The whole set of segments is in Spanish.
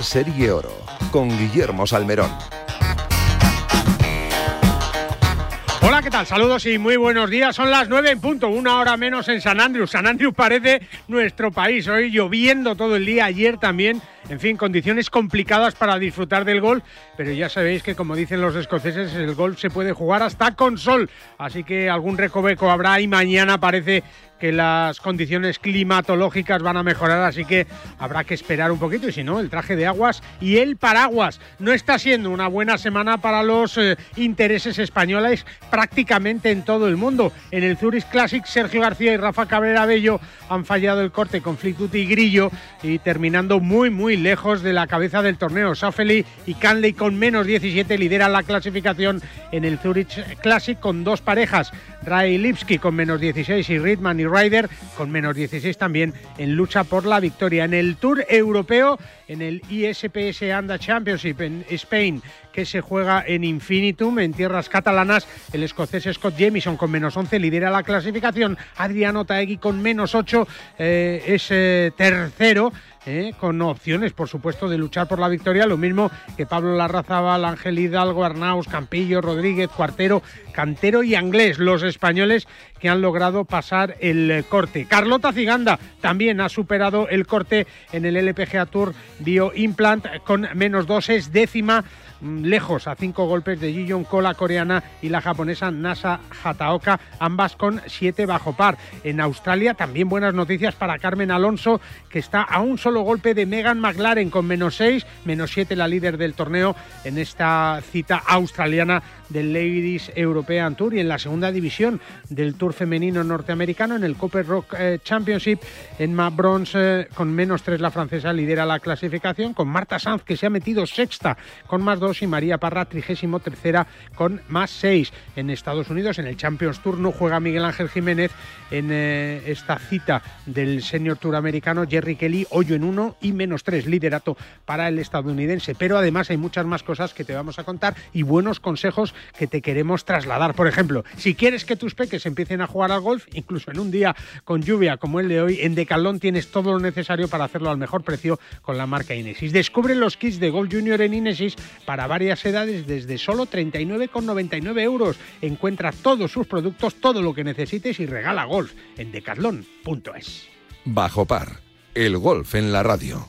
Serie Oro con Guillermo Salmerón. Hola, ¿qué tal? Saludos y muy buenos días. Son las nueve en punto, una hora menos en San Andrews. San Andrews parece nuestro país. Hoy lloviendo todo el día, ayer también. En fin, condiciones complicadas para disfrutar del golf, pero ya sabéis que como dicen los escoceses, el golf se puede jugar hasta con sol. Así que algún recoveco habrá y mañana parece que las condiciones climatológicas van a mejorar, así que habrá que esperar un poquito y si no, el traje de aguas y el paraguas. No está siendo una buena semana para los eh, intereses españoles prácticamente en todo el mundo. En el Zurich Classic, Sergio García y Rafa Cabrera Bello han fallado el corte con Fleetwood y Grillo y terminando muy, muy lejos de la cabeza del torneo. Safely y Canley con menos 17 lideran la clasificación en el Zurich Classic con dos parejas. Ray Lipsky con menos 16 y Ritman y Ryder con menos 16 también en lucha por la victoria. En el Tour Europeo, en el ISPS Anda Championship en Spain, que se juega en Infinitum, en tierras catalanas, el escocés Scott Jamieson con menos 11 lidera la clasificación. Adriano Taegui con menos 8 eh, es eh, tercero. Eh, con opciones, por supuesto, de luchar por la victoria, lo mismo que Pablo Larrazábal, Ángel Hidalgo, Arnaus, Campillo, Rodríguez, Cuartero, Cantero y Anglés, los españoles que han logrado pasar el corte. Carlota Ciganda también ha superado el corte en el LPGA Tour Bio Implant con menos dos, es décima mm, lejos a cinco golpes de Ji Ko, la coreana, y la japonesa Nasa Hataoka, ambas con siete bajo par. En Australia también buenas noticias para Carmen Alonso, que está a un solo golpe de Megan McLaren con menos seis, menos siete la líder del torneo en esta cita australiana del Ladies European Tour y en la segunda división del Tour femenino norteamericano en el Copper Rock eh, Championship. Emma Bronze eh, con menos tres la francesa lidera la clasificación con Marta Sanz que se ha metido sexta con más dos y María Parra trigésimo tercera con más seis. En Estados Unidos en el Champions Tour no juega Miguel Ángel Jiménez en eh, esta cita del Senior Tour americano Jerry Kelly hoyo en uno y menos tres liderato para el estadounidense. Pero además hay muchas más cosas que te vamos a contar y buenos consejos que te queremos trasladar. Por ejemplo, si quieres que tus peques empiecen a jugar al golf, incluso en un día con lluvia como el de hoy, en Decathlon tienes todo lo necesario para hacerlo al mejor precio con la marca Inesis. Descubre los kits de Golf Junior en Inesis para varias edades desde solo 39,99 euros. Encuentra todos sus productos, todo lo que necesites y regala golf en decathlon.es. Bajo par, el golf en la radio.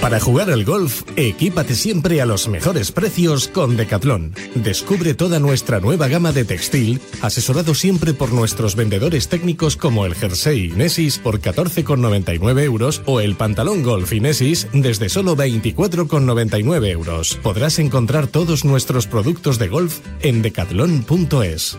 Para jugar al golf, equípate siempre a los mejores precios con Decathlon. Descubre toda nuestra nueva gama de textil, asesorado siempre por nuestros vendedores técnicos como el jersey Inesis por 14,99 euros o el pantalón golf Inesis desde solo 24,99 euros. Podrás encontrar todos nuestros productos de golf en decathlon.es.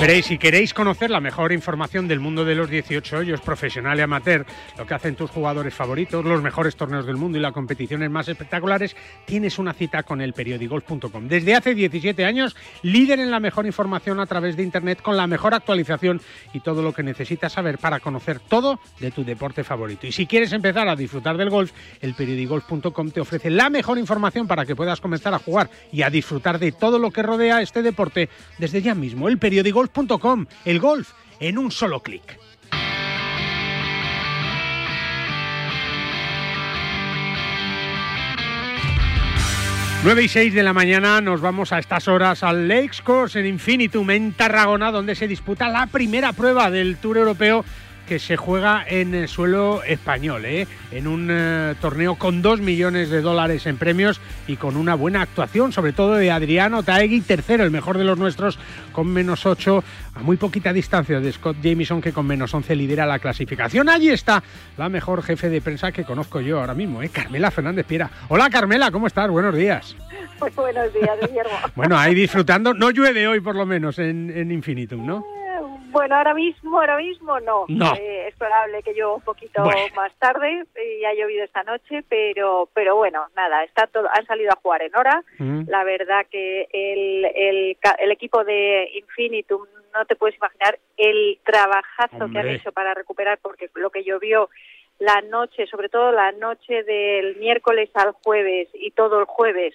Veréis, si queréis conocer la mejor información del mundo de los 18 hoyos, profesional y amateur, lo que hacen tus jugadores favoritos, los mejores torneos del mundo y las competiciones más espectaculares, tienes una cita con el periodigolf.com. Desde hace 17 años, líder en la mejor información a través de Internet, con la mejor actualización y todo lo que necesitas saber para conocer todo de tu deporte favorito. Y si quieres empezar a disfrutar del golf, el periodigolf.com te ofrece la mejor información para que puedas comenzar a jugar y a disfrutar de todo lo que rodea este deporte desde ya mismo. El periodigolf el golf en un solo clic. Nueve y 6 de la mañana nos vamos a estas horas al Lakes Course en Infinitum en Tarragona, donde se disputa la primera prueba del Tour Europeo que se juega en el suelo español, ¿eh? en un eh, torneo con 2 millones de dólares en premios y con una buena actuación, sobre todo de Adriano Taegui, tercero, el mejor de los nuestros, con menos 8, a muy poquita distancia de Scott Jamieson, que con menos 11 lidera la clasificación. Allí está la mejor jefe de prensa que conozco yo ahora mismo, ¿eh? Carmela Fernández Piera. Hola Carmela, ¿cómo estás? Buenos días. Pues buenos días, Guillermo. bueno, ahí disfrutando, no llueve hoy por lo menos en, en Infinitum, ¿no? Bueno, ahora mismo, ahora mismo no. Eh, es probable que yo un poquito más tarde y ha llovido esta noche, pero pero bueno, nada, está todo, han salido a jugar en hora. Mm. La verdad que el, el, el, equipo de Infinitum no te puedes imaginar el trabajazo que han hecho para recuperar, porque lo que llovió la noche, sobre todo la noche del miércoles al jueves y todo el jueves,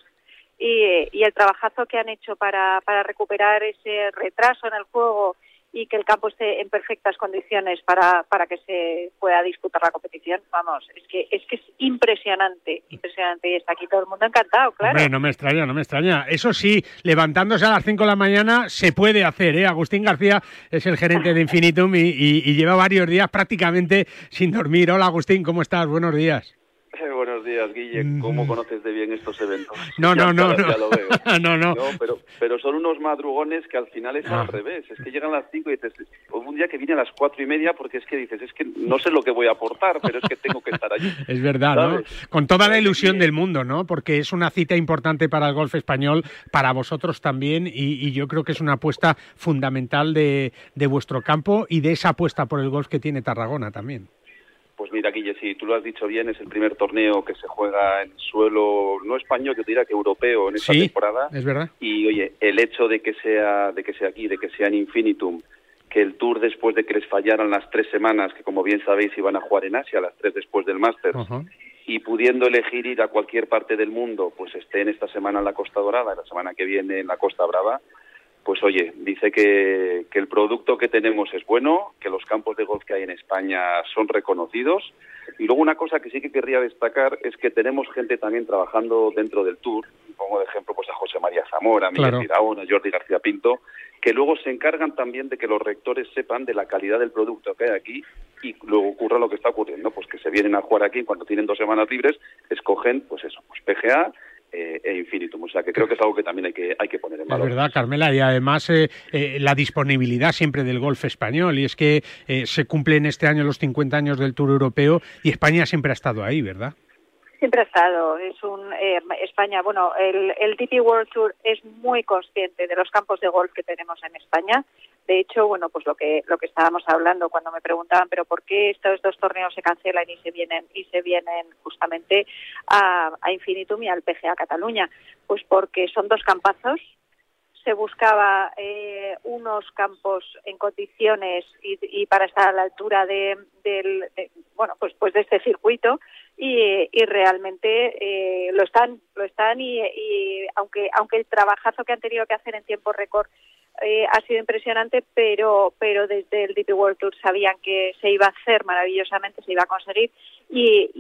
y, y el trabajazo que han hecho para, para recuperar ese retraso en el juego y que el campo esté en perfectas condiciones para, para que se pueda disputar la competición. Vamos, es que es que es impresionante, impresionante y está aquí todo el mundo encantado, claro. no me extraña, no me extraña. Eso sí, levantándose a las 5 de la mañana se puede hacer, ¿eh? Agustín García es el gerente de Infinitum y, y lleva varios días prácticamente sin dormir. Hola Agustín, ¿cómo estás? Buenos días. Buenos días, Guille. ¿Cómo conoces de bien estos eventos? No, no, no, no. no, no. pero, pero son unos madrugones que al final es al ah. revés. Es que llegan a las 5 y dices, un día que viene a las cuatro y media porque es que dices, es que no sé lo que voy a aportar, pero es que tengo que estar allí. es verdad, ¿no? Con toda la ilusión del mundo, ¿no? Porque es una cita importante para el golf español, para vosotros también, y, yo creo que es una apuesta fundamental de, de vuestro campo y de esa apuesta por el golf que tiene Tarragona también. Pues mira, Guille, si tú lo has dicho bien, es el primer torneo que se juega en suelo no español, yo diría que europeo en esta sí, temporada. Es verdad. Y oye, el hecho de que sea de que sea aquí, de que sea en Infinitum, que el Tour después de que les fallaran las tres semanas, que como bien sabéis iban a jugar en Asia, las tres después del Masters, y pudiendo elegir ir a cualquier parte del mundo, pues esté en esta semana en la Costa Dorada, la semana que viene en la Costa Brava, pues oye, dice que, que, el producto que tenemos es bueno, que los campos de golf que hay en España son reconocidos. Y luego una cosa que sí que querría destacar es que tenemos gente también trabajando dentro del Tour, pongo de ejemplo pues a José María Zamora, a Miguel Tiraón, a Jordi García Pinto, que luego se encargan también de que los rectores sepan de la calidad del producto que hay aquí y luego ocurra lo que está ocurriendo, pues que se vienen a jugar aquí cuando tienen dos semanas libres, escogen pues eso, pues PGA eh, e Infinitum. O sea, que creo que es algo que también hay que, hay que poner en valor. Es verdad, Carmela, y además eh, eh, la disponibilidad siempre del golf español, y es que se cumplen este año los 50 años del Tour Europeo y España siempre ha estado ahí, ¿verdad? Siempre ha estado. Es un España, bueno, el, el DP World Tour es muy consciente de los campos de golf que tenemos en España. De hecho, bueno, pues lo que lo que estábamos hablando cuando me preguntaban, pero ¿por qué estos dos torneos se cancelan y se vienen y se vienen justamente a, a Infinitum y al PGA Cataluña? Pues porque son dos campazos. Se buscaba eh, unos campos en condiciones y, para estar a la altura de, del, bueno, pues pues de este circuito y, y realmente eh, lo están, lo están y, y aunque aunque el trabajazo que han tenido que hacer en tiempo récord eh, ha sido impresionante, pero, pero desde el DP World Tour sabían que se iba a hacer maravillosamente, se iba a conseguir y,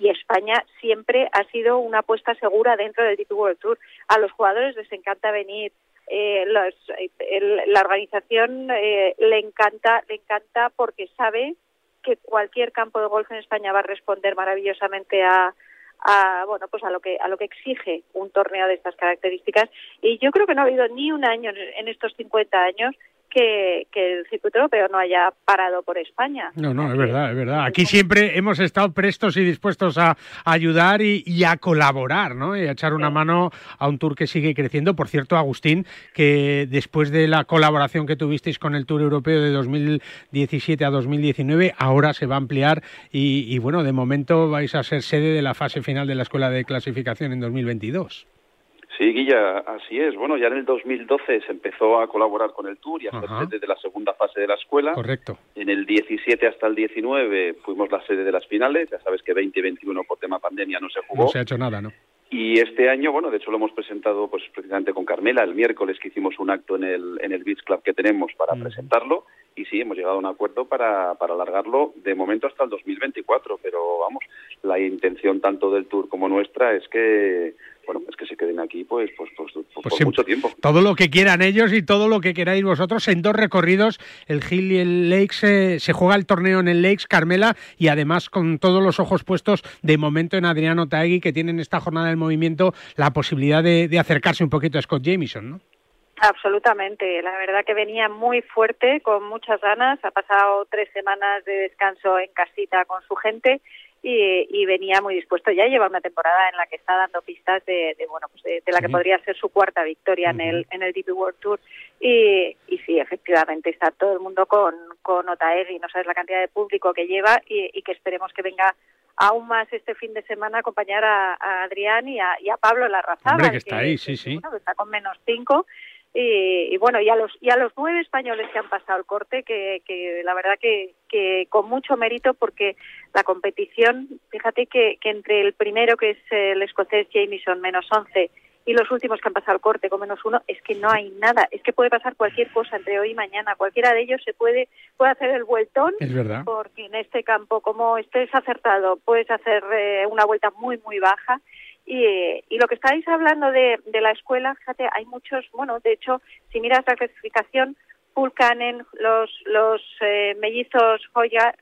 y, España siempre ha sido una apuesta segura dentro del DP World Tour. A los jugadores les encanta venir eh, la organización eh, le encanta, le encanta porque sabe que cualquier campo de golf en España va a responder maravillosamente a, a bueno pues a lo que a lo que exige un torneo de estas características. Y yo creo que no ha habido ni un año en estos 50 años que, el circuito europeo no haya parado por España. No, no, es verdad, es verdad. Aquí siempre hemos estado prestos y dispuestos a, ayudar y, a colaborar, ¿no? Y a echar una mano a un tour que sigue creciendo. Por cierto, Agustín, que después de la colaboración que tuvisteis con el Tour Europeo de 2017 a 2019, ahora se va a ampliar y, y bueno, de momento vais a ser sede de la fase final de la Escuela de Clasificación en 2022. Sí, Guilla, así es. Bueno, ya en el 2012 se empezó a colaborar con el Tour y a ser sede de la segunda fase de la escuela. Correcto. En el 17 hasta el 19 fuimos la sede de las finales. Ya sabes que 2021 por tema pandemia no se jugó. No se ha hecho nada, ¿no? Y este año, bueno, de hecho lo hemos presentado pues precisamente con Carmela el miércoles que hicimos un acto en el, en el Beach Club que tenemos para presentarlo y sí, hemos llegado a un acuerdo para, para alargarlo de momento hasta el 2024, pero vamos, la intención tanto del Tour como nuestra es que bueno, es que se queden aquí pues, pues, pues, pues por mucho tiempo. Todo lo que quieran ellos y todo lo que queráis vosotros en dos recorridos, el Hill y el Lakes, se juega el torneo en el Lakes, Carmela, y además con todos los ojos puestos de momento en Adriano Taegui, que tienen esta jornada del movimiento la posibilidad de, de acercarse un poquito a Scott Jamieson, ¿no? Absolutamente, la verdad que venía muy fuerte, con muchas ganas, ha pasado tres semanas de descanso en casita con su gente y, venía muy dispuesto. Ya lleva una temporada en la que está dando pistas de, bueno, pues de, la que podría ser su cuarta victoria en el en el DP World Tour y, y sí, efectivamente está todo el mundo con con y no sabes la cantidad de público que lleva y, que esperemos que venga aún más este fin de semana a acompañar a, Adrián y a, y a Pablo Larrazábal. Hombre, que está ahí, sí, sí. está con menos cinco y, bueno, y a, los, y a los nueve españoles que han pasado el corte, que, que la verdad que, que con mucho mérito, porque la competición, fíjate que, que entre el primero, que es el escocés Jamieson, menos once, y los últimos que han pasado el corte con menos uno, es que no hay nada. Es que puede pasar cualquier cosa entre hoy y mañana. Cualquiera de ellos se puede, puede hacer el vueltón. Es verdad. Porque en este campo, como estés acertado, puedes hacer eh, una vuelta muy, muy baja. Y, y, lo que estáis hablando de, de, la escuela, fíjate, hay muchos, bueno, de hecho, si miras la clasificación, Pulkanen, los, los eh, mellizos Hoya,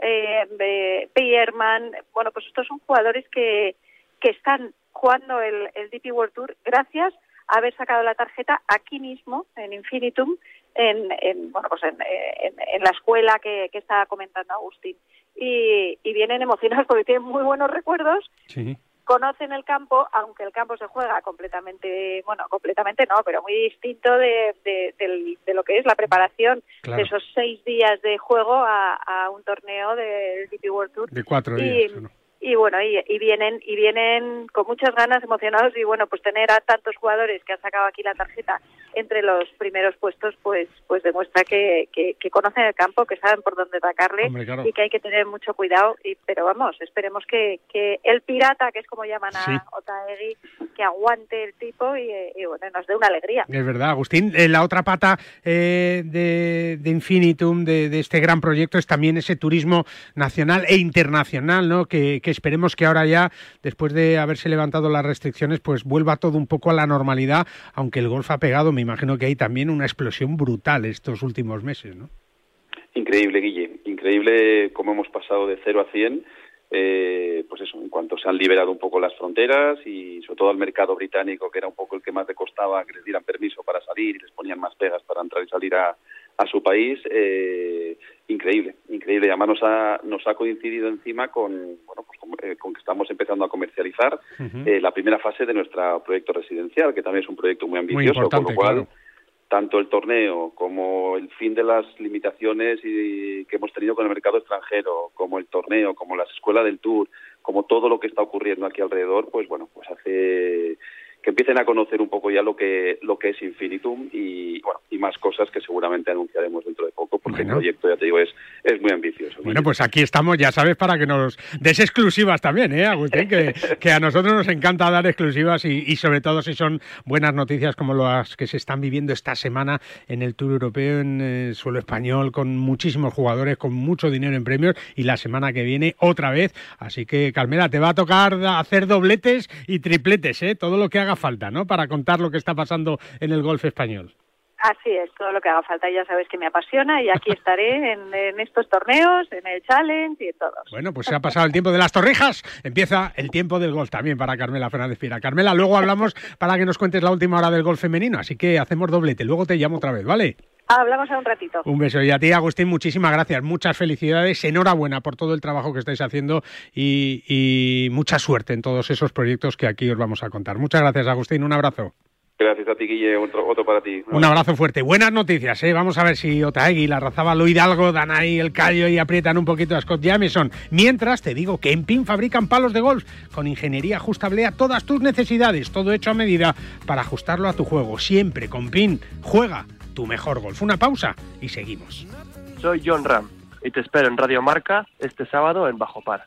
eh, Peyerman, bueno, pues estos son jugadores que, que están jugando el, el DP World Tour gracias a haber sacado la tarjeta aquí mismo, en Infinitum, en, en bueno, pues en, en, la escuela que, que estaba comentando Agustín. Y, y vienen emocionados porque tienen muy buenos recuerdos. Sí conocen el campo, aunque el campo se juega completamente, bueno, completamente no, pero muy distinto de, de, lo que es la preparación de esos seis días de juego a, a un torneo del DP World Tour. De cuatro días y bueno y, vienen y vienen con muchas ganas emocionados y bueno pues tener a tantos jugadores que han sacado aquí la tarjeta entre los primeros puestos pues pues demuestra que, que, conocen el campo que saben por dónde atacarle y que hay que tener mucho cuidado y pero vamos esperemos que, que el pirata que es como llaman a Otaegui que aguante el tipo y, bueno nos dé una alegría. Es verdad Agustín eh, la otra pata eh, de, de Infinitum de, de, este gran proyecto es también ese turismo nacional e internacional no que esperemos que ahora ya, después de haberse levantado las restricciones, pues vuelva todo un poco a la normalidad, aunque el golf ha pegado, me imagino que hay también una explosión brutal estos últimos meses, ¿no? Increíble, Guille, increíble cómo hemos pasado de 0 a 100. Eh, pues eso, en cuanto se han liberado un poco las fronteras y sobre todo al mercado británico, que era un poco el que más le costaba que les dieran permiso para salir y les ponían más pegas para entrar y salir a, a su país, eh, increíble, increíble. Además nos ha, nos ha coincidido encima con, bueno, pues con, eh, que estamos empezando a comercializar eh, la primera fase de nuestro proyecto residencial, que también es un proyecto muy ambicioso, con lo cual tanto el torneo como el fin de las limitaciones y, que hemos tenido con el mercado extranjero, como el torneo, como las escuelas del tour, como todo lo que está ocurriendo aquí alrededor, pues bueno, pues hace que empiecen a conocer un poco ya lo que lo que es Infinitum y bueno y más cosas que seguramente anunciaremos dentro de poco porque el proyecto ya te digo es es muy ambicioso. Bueno, pues aquí estamos, ya sabes, para que nos des exclusivas también, ¿eh, Agustín? Que, que a nosotros nos encanta dar exclusivas y, y, sobre todo si son buenas noticias como las que se están viviendo esta semana en el Tour Europeo en el suelo español con muchísimos jugadores, con mucho dinero en premios y la semana que viene otra vez. Así que, Carmela, te va a tocar hacer dobletes y tripletes, ¿eh? Todo lo que haga haga falta, ¿no? Para contar lo que está pasando en el golf español. Así es, todo lo que haga falta. Ya sabes que me apasiona y aquí estaré en, estos torneos, en el Challenge y en todos. Bueno, pues se ha pasado el tiempo de las torrijas. Empieza el tiempo del golf también para Carmela Fernández Pira. Carmela, luego hablamos para que nos cuentes la última hora del golf femenino. Así que hacemos doblete. Luego te llamo otra vez, ¿vale? Ah, hablamos a un ratito. Un beso. Y a ti, Agustín, muchísimas gracias. Muchas felicidades. Enhorabuena por todo el trabajo que estáis haciendo y, y mucha suerte en todos esos proyectos que aquí os vamos a contar. Muchas gracias, Agustín. Un abrazo. Gracias a ti, Guille. Otro, otro para ti. Un abrazo fuerte. Buenas noticias, ¿eh? Vamos a ver si Otaegui, la Razabalo Hidalgo dan ahí el callo y aprietan un poquito a Scott Jamieson. Mientras te digo que en PIN fabrican palos de golf con ingeniería ajustable a todas tus necesidades. Todo hecho a medida para ajustarlo a tu juego. Siempre con PIN. Juega tu mejor golf. Una pausa y seguimos. Soy John Ram y te espero en Radio Marca este sábado en Bajo Par.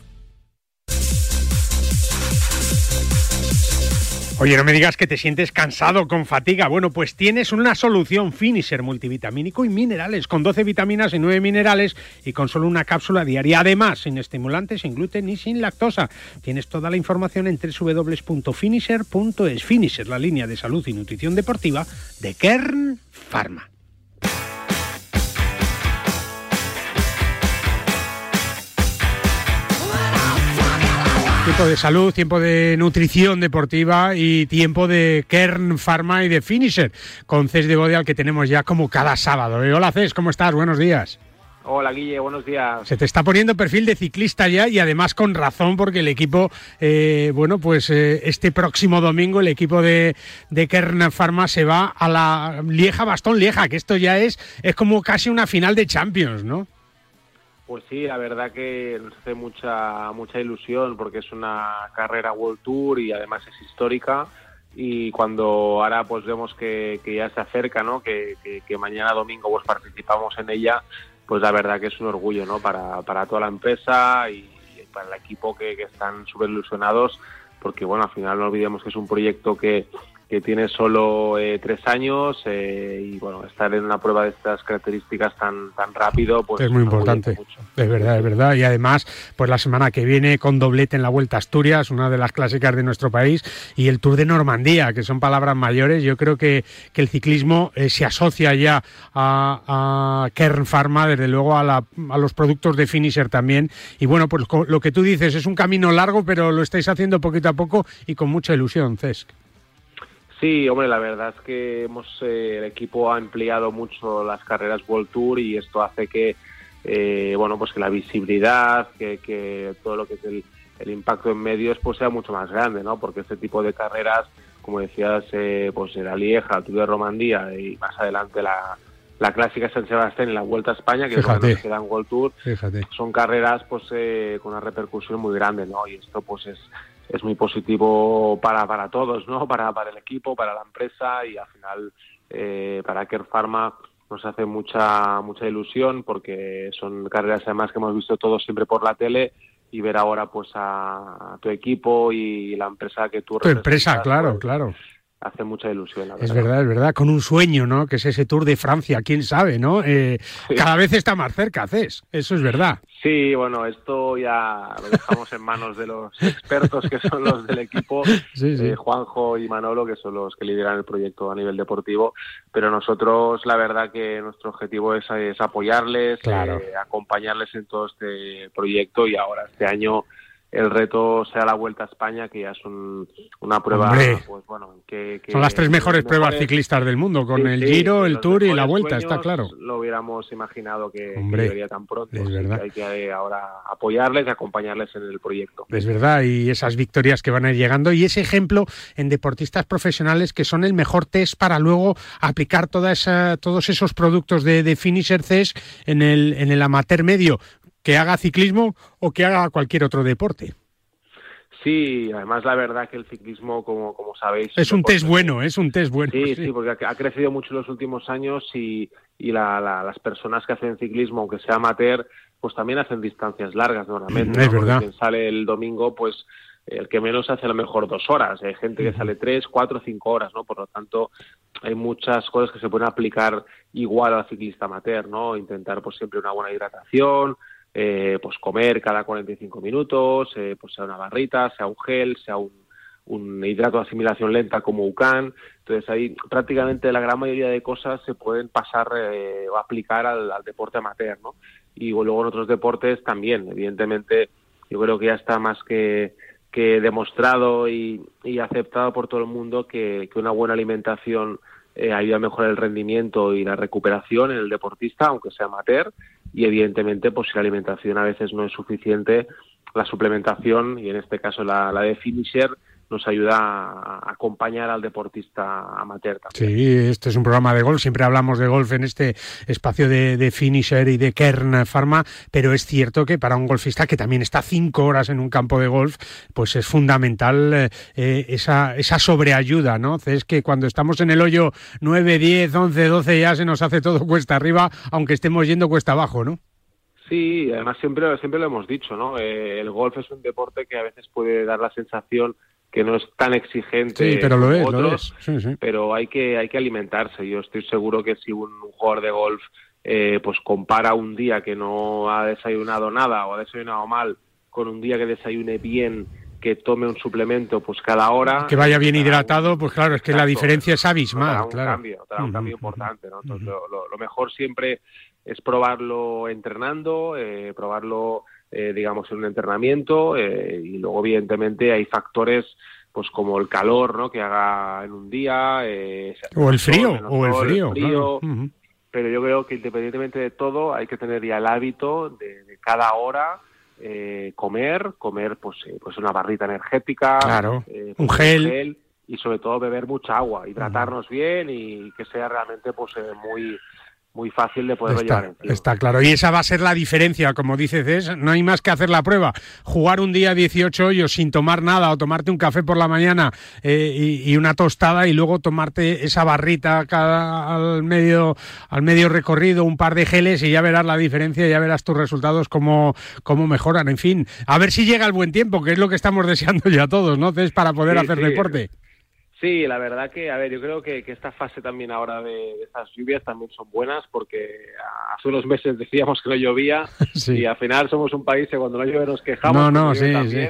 Oye, no me digas que te sientes cansado con fatiga. Bueno, pues tienes una solución Finisher multivitamínico y minerales, con 12 vitaminas y 9 minerales y con solo una cápsula diaria. Además, sin estimulantes, sin gluten ni sin lactosa. Tienes toda la información en www.finisher.es. Finisher, la línea de salud y nutrición deportiva de Kern Pharma. Tiempo de salud, tiempo de nutrición deportiva y tiempo de Kern Pharma y de Finisher con Cés de Bode al que tenemos ya como cada sábado. Eh, Hola Cés, ¿cómo estás? Buenos días. Hola Guille, buenos días. Se te está poniendo perfil de ciclista ya y además con razón porque el equipo, eh, bueno, pues eh, este próximo domingo el equipo de, de Kern Pharma se va a la Lieja Bastón Lieja, que esto ya es, es como casi una final de Champions, ¿no? Pues sí, la verdad que nos hace mucha mucha ilusión porque es una carrera World Tour y además es histórica y cuando ahora pues vemos que, ya se acerca, ¿no? Que, que, mañana domingo pues participamos en ella, pues la verdad que es un orgullo, ¿no? Para, para toda la empresa y, para el equipo que, están súper ilusionados porque bueno, al final no olvidemos que es un proyecto que, que tiene solo eh, tres años eh, y bueno, estar en una prueba de estas características tan tan rápido, pues es muy importante. Es verdad, es verdad. Y además, pues la semana que viene con doblete en la Vuelta a Asturias, una de las clásicas de nuestro país, y el Tour de Normandía, que son palabras mayores. Yo creo que, que el ciclismo eh, se asocia ya a, a, Kern Pharma, desde luego a, la, a los productos de Finisher también. Y bueno, pues lo que tú dices es un camino largo, pero lo estáis haciendo poquito a poco y con mucha ilusión, Cesc. Sí, hombre, la verdad es que hemos eh, el equipo ha empleado mucho las carreras World Tour y esto hace que eh, bueno pues que la visibilidad, que, que todo lo que es el, el, impacto en medios pues sea mucho más grande, ¿no? Porque este tipo de carreras, como decías, eh, pues la Lieja, el Tour de Romandía y más adelante la, la clásica San Sebastián y la Vuelta a España, que Fíjate. es la World Tour, Fíjate. son carreras pues eh, con una repercusión muy grande, ¿no? Y esto pues es es muy positivo para, para todos, ¿no? Para, para el equipo, para la empresa y al final eh, para Care Pharma nos hace mucha mucha ilusión porque son carreras además que hemos visto todos siempre por la tele y ver ahora pues a, a tu equipo y la empresa que tú Tu empresa, claro, pues, claro hace mucha ilusión. La verdad. Es verdad, es verdad, con un sueño, ¿no? Que es ese Tour de Francia, quién sabe, ¿no? Eh, sí. Cada vez está más cerca, Cés, eso es verdad. Sí, bueno, esto ya lo dejamos en manos de los expertos que son los del equipo, sí, sí. Eh, Juanjo y Manolo, que son los que lideran el proyecto a nivel deportivo, pero nosotros la verdad que nuestro objetivo es, es apoyarles, claro. eh, acompañarles en todo este proyecto y ahora este año el reto sea la Vuelta a España, que ya es un, una prueba, Hombre. pues bueno, que, que Son las tres mejores, pruebas ciclistas del mundo, con Sí, el sí, Giro, el Tour y la Vuelta, está claro. Lo hubiéramos imaginado que, Hombre, tan pronto. es verdad. que hay que ahora apoyarles y acompañarles en el proyecto. Es verdad, y esas victorias que van a ir llegando, y ese ejemplo en deportistas profesionales que son el mejor test para luego aplicar toda esa, todos esos productos de, de Finisher CES en el, en el amateur medio, que haga ciclismo o que haga cualquier otro deporte. Sí, además la verdad que el ciclismo, como, como sabéis... Es un test bueno, es un test bueno. Sí, sí, porque ha, crecido mucho en los últimos años y, y la- la- las personas que hacen ciclismo, aunque sea amateur, pues también hacen distancias largas normalmente. Es ¿no? Verdad. quien sale el domingo, pues el que menos hace a lo mejor dos horas. Hay gente que sale tres, cuatro, cinco horas, ¿no? Por lo tanto, hay muchas cosas que se pueden aplicar igual al ciclista amateur, ¿no? Intentar pues siempre una buena hidratación, eh, pues comer cada 45 minutos, eh, pues sea una barrita, sea un gel, sea un, hidrato de asimilación lenta como UCAN. Entonces ahí prácticamente la gran mayoría de cosas se pueden pasar eh, o aplicar al, al deporte amateur, ¿no? Y luego en otros deportes también, evidentemente yo creo que ya está más que, que demostrado y, y aceptado por todo el mundo que, que una buena alimentación eh, ayuda a mejorar el rendimiento y la recuperación en el deportista, aunque sea amateur, y evidentemente, pues si la alimentación a veces no es suficiente, la suplementación, y en este caso la, de Finisher, nos ayuda a, acompañar al deportista amateur también. Sí, este es un programa de golf, siempre hablamos de golf en este espacio de, de Finisher y de Kern Pharma, pero es cierto que para un golfista que también está cinco horas en un campo de golf, pues es fundamental eh, eh, esa, esa sobreayuda, ¿no? Es que cuando estamos en el hoyo 9, 10, 11, 12 ya se nos hace todo cuesta arriba, aunque estemos yendo cuesta abajo, ¿no? Sí, además siempre, siempre lo hemos dicho, ¿no? Eh, el golf es un deporte que a veces puede dar la sensación que no es tan exigente Sí, pero lo como es, lo otros, es. Sí, sí. pero hay que, hay que alimentarse. Yo estoy seguro que si un, jugador de golf eh, pues compara un día que no ha desayunado nada o ha desayunado mal con un día que desayune bien, que tome un suplemento pues cada hora. Que vaya bien un- hidratado, pues claro, es que la diferencia es abismal, un claro. cambio, un cambio importante, ¿no? Entonces, lo, lo- lo mejor siempre es probarlo entrenando, eh, probarlo, eh, digamos, en un entrenamiento eh, y luego, evidentemente, hay factores pues como el calor, ¿no? Que haga en un día. eh, O el sol, frío, o el sol, frío, frío. claro. Ujú. Pero yo creo que independientemente de todo, hay que tener ya el hábito de, de cada hora eh, comer, comer pues, eh, pues una barrita energética, Claro, eh, un pues, gel. y sobre todo beber mucha agua, hidratarnos bien y que sea realmente pues eh, muy muy fácil de poderlo llevar Está, encima. está claro. Y esa va a ser la diferencia, como dice Cés, no hay más que hacer la prueba. Jugar un día 18 hoyos sin tomar nada o tomarte un café por la mañana eh, y, y una tostada y luego tomarte esa barrita cada, al, medio, al medio recorrido, un par de geles y ya verás la diferencia, ya verás tus resultados cómo, cómo mejoran. En fin, a ver si llega el buen tiempo, que es lo que estamos deseando ya todos, ¿no, Cés, para poder Sí, hacer sí. deporte? Sí, la verdad que, a ver, yo creo que, esta fase también ahora de, estas lluvias también son buenas porque hace unos meses decíamos que no llovía y al final somos un país que cuando no llueve nos quejamos. No, no, sí, sí.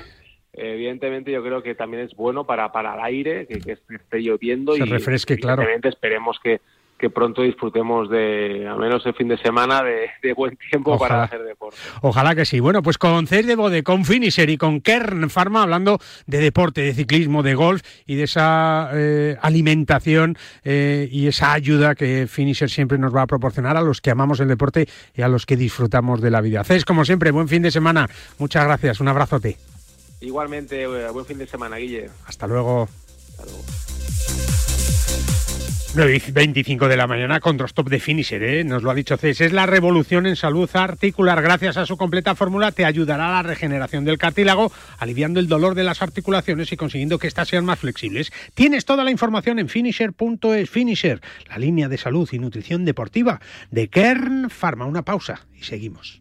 Evidentemente yo creo que también es bueno para, para el aire, que, que esté lloviendo. Se y, refresque, claro. esperemos que, que pronto disfrutemos de, al menos el fin de semana, de, buen tiempo para hacer deporte. Ojalá que sí. Bueno, pues con Cés de Bode, con Finisher y con Kern Pharma, hablando de deporte, de ciclismo, de golf y de esa eh, alimentación eh, y esa ayuda que Finisher siempre nos va a proporcionar a los que amamos el deporte y a los que disfrutamos de la vida. Cés, como siempre, buen fin de semana. Muchas gracias. Un abrazote. Igualmente, eh, buen fin de semana, Guille. Hasta luego. Hasta luego. 9.25 de la mañana con Drostop de Finisher, ¿eh? nos lo ha dicho Cés. Es la revolución en salud articular. Gracias a su completa fórmula te ayudará a la regeneración del cartílago, aliviando el dolor de las articulaciones y consiguiendo que éstas sean más flexibles. Tienes toda la información en finisher.es. Finisher, la línea de salud y nutrición deportiva de Kern Pharma. Una pausa y seguimos.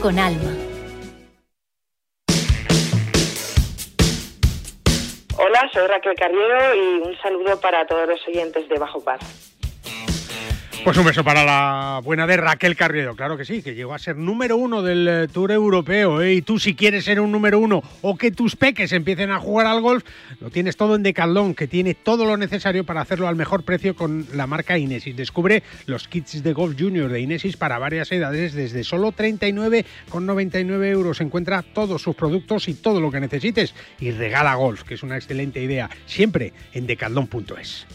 con alma. Hola, soy Raquel Carriero y un saludo para todos los oyentes de Bajo Paz. Pues un beso para la buena de Raquel Carriedo, claro que sí, que llegó a ser número uno del eh, Tour Europeo. ¿eh? Y tú si quieres ser un número uno o que tus peques empiecen a jugar al golf, lo tienes todo en Decathlon, que tiene todo lo necesario para hacerlo al mejor precio con la marca Inesis. Descubre los kits de golf junior de Inesis para varias edades desde solo 39,99 euros. Encuentra todos sus productos y todo lo que necesites y regala golf, que es una excelente idea, siempre en decathlon.es.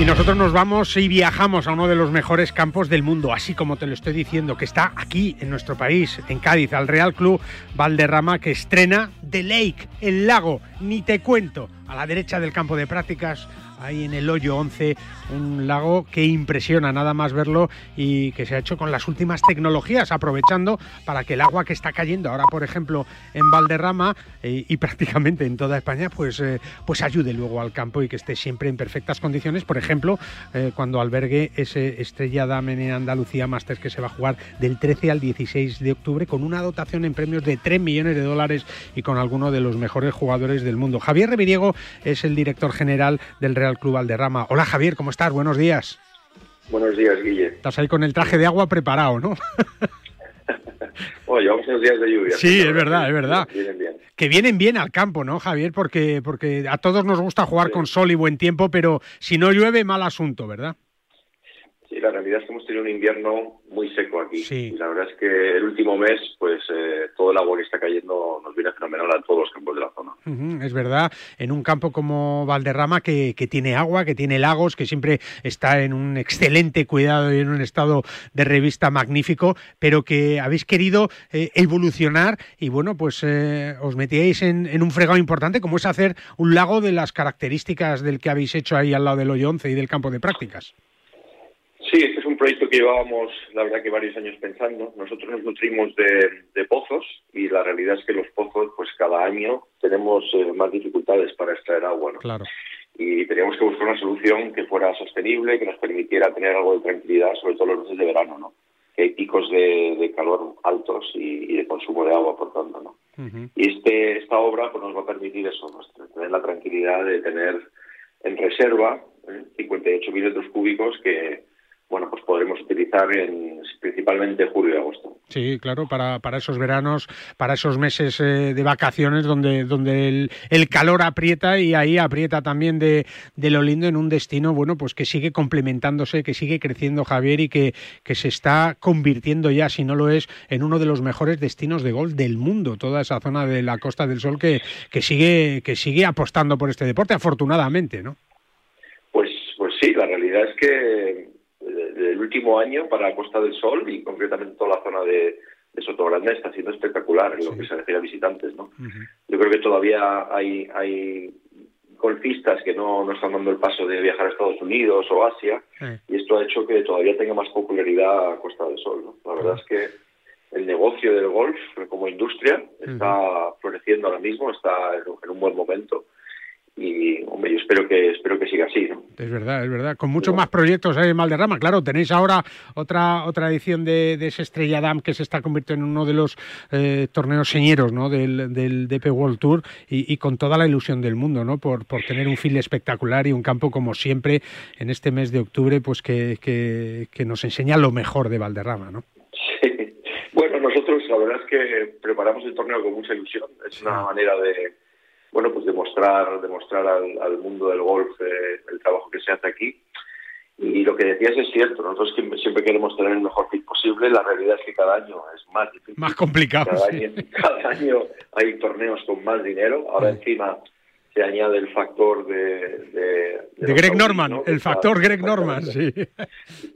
Y nosotros nos vamos y viajamos a uno de los mejores campos del mundo, así como te lo estoy diciendo, que está aquí en nuestro país, en Cádiz, al Real Club Valderrama, que estrena The Lake, el lago, ni te cuento, a la derecha del campo de prácticas ahí en el hoyo 11, un lago que impresiona nada más verlo y que se ha hecho con las últimas tecnologías, aprovechando para que el agua que está cayendo ahora, por ejemplo, en Valderrama eh, y prácticamente en toda España, pues, eh, pues ayude luego al campo y que esté siempre en perfectas condiciones. Por ejemplo, eh, cuando albergue ese Estrella Damen en Andalucía Masters que se va a jugar del 13 al 16 de octubre con una dotación en premios de 3 millones de dólares y con algunos de los mejores jugadores del mundo. Javier Reviriego es el director general del Real Club Valderrama. Hola Javier, ¿cómo estás? Buenos días. Buenos días, Guille. Estás ahí con el traje de agua preparado, ¿no? bueno, llevamos unos días de lluvia. Sí, es verdad, es verdad. Vienen bien. Que vienen bien al campo, ¿no, Javier? Porque, porque a todos nos gusta jugar con sol y buen tiempo, pero si no llueve, mal asunto, ¿verdad? Sí, la realidad es que hemos tenido un invierno muy seco aquí. Y la verdad es que el último mes, pues eh, todo el agua que está cayendo nos viene fenomenal a todos los campos de la zona. es verdad, en un campo como Valderrama que, que, tiene agua, que tiene lagos, que siempre está en un excelente cuidado y en un estado de revista magnífico, pero que habéis querido eh, evolucionar y bueno, pues eh, os metíais en, en, un fregado importante como es hacer un lago de las características del que habéis hecho ahí al lado del hoyo 11 y del campo de prácticas. Sí, este es proyecto que llevábamos, la verdad, que varios años pensando. Nosotros nos nutrimos de, pozos y la realidad es que los pozos, pues cada año tenemos eh, más dificultades para extraer agua. ¿no? Claro. Y teníamos que buscar una solución que fuera sostenible, que nos permitiera tener algo de tranquilidad, sobre todo los meses de verano, ¿no? Que hay picos de, calor altos y, de consumo de agua, por tanto, ¿no? Y este, esta obra pues, nos va a permitir eso, tener la tranquilidad de tener en reserva 58 ¿eh? milímetros cúbicos que bueno, pues podremos utilizar en, principalmente julio y agosto. Sí, claro, para, para esos veranos, para esos meses eh, de vacaciones donde, donde el, el, calor aprieta y ahí aprieta también de, de, lo lindo en un destino, bueno, pues que sigue complementándose, que sigue creciendo Javier y que, que se está convirtiendo ya, si no lo es, en uno de los mejores destinos de golf del mundo, toda esa zona de la Costa del Sol que, que sigue, que sigue apostando por este deporte, afortunadamente, ¿no? Pues, pues sí, la realidad es que del último año para Costa del Sol y concretamente toda la zona de, de Sotogrande está siendo espectacular en lo que se refiere a visitantes. ¿no? Yo creo que todavía hay, hay golfistas que no, no están dando el paso de viajar a Estados Unidos o Asia y esto ha hecho que todavía tenga más popularidad Costa del Sol. ¿no? La verdad es que el negocio del golf como industria está floreciendo ahora mismo, está en un buen momento y hombre, yo espero que espero que siga así, ¿no? Es verdad, es verdad. Con muchos más proyectos en Valderrama, claro, tenéis ahora otra otra edición de, ese Estrella Dam que se está convirtiendo en uno de los eh, torneos señeros, ¿no? Del, del DP World Tour y, con toda la ilusión del mundo, ¿no? Por, por tener un fil espectacular y un campo como siempre en este mes de octubre, pues que, que, nos enseña lo mejor de Valderrama, ¿no? Sí. Bueno, nosotros la verdad es que preparamos el torneo con mucha ilusión. Es una manera de bueno, pues demostrar, demostrar al, al mundo del golf eh, el trabajo que se hace aquí. Y lo que decías es cierto, nosotros siempre queremos tener el mejor fit posible, la realidad es que cada año es más difícil. Más complicado. Cada, año, hay torneos con más dinero, ahora encima se añade el factor de... De, Greg Norman, el factor Greg Norman, sí.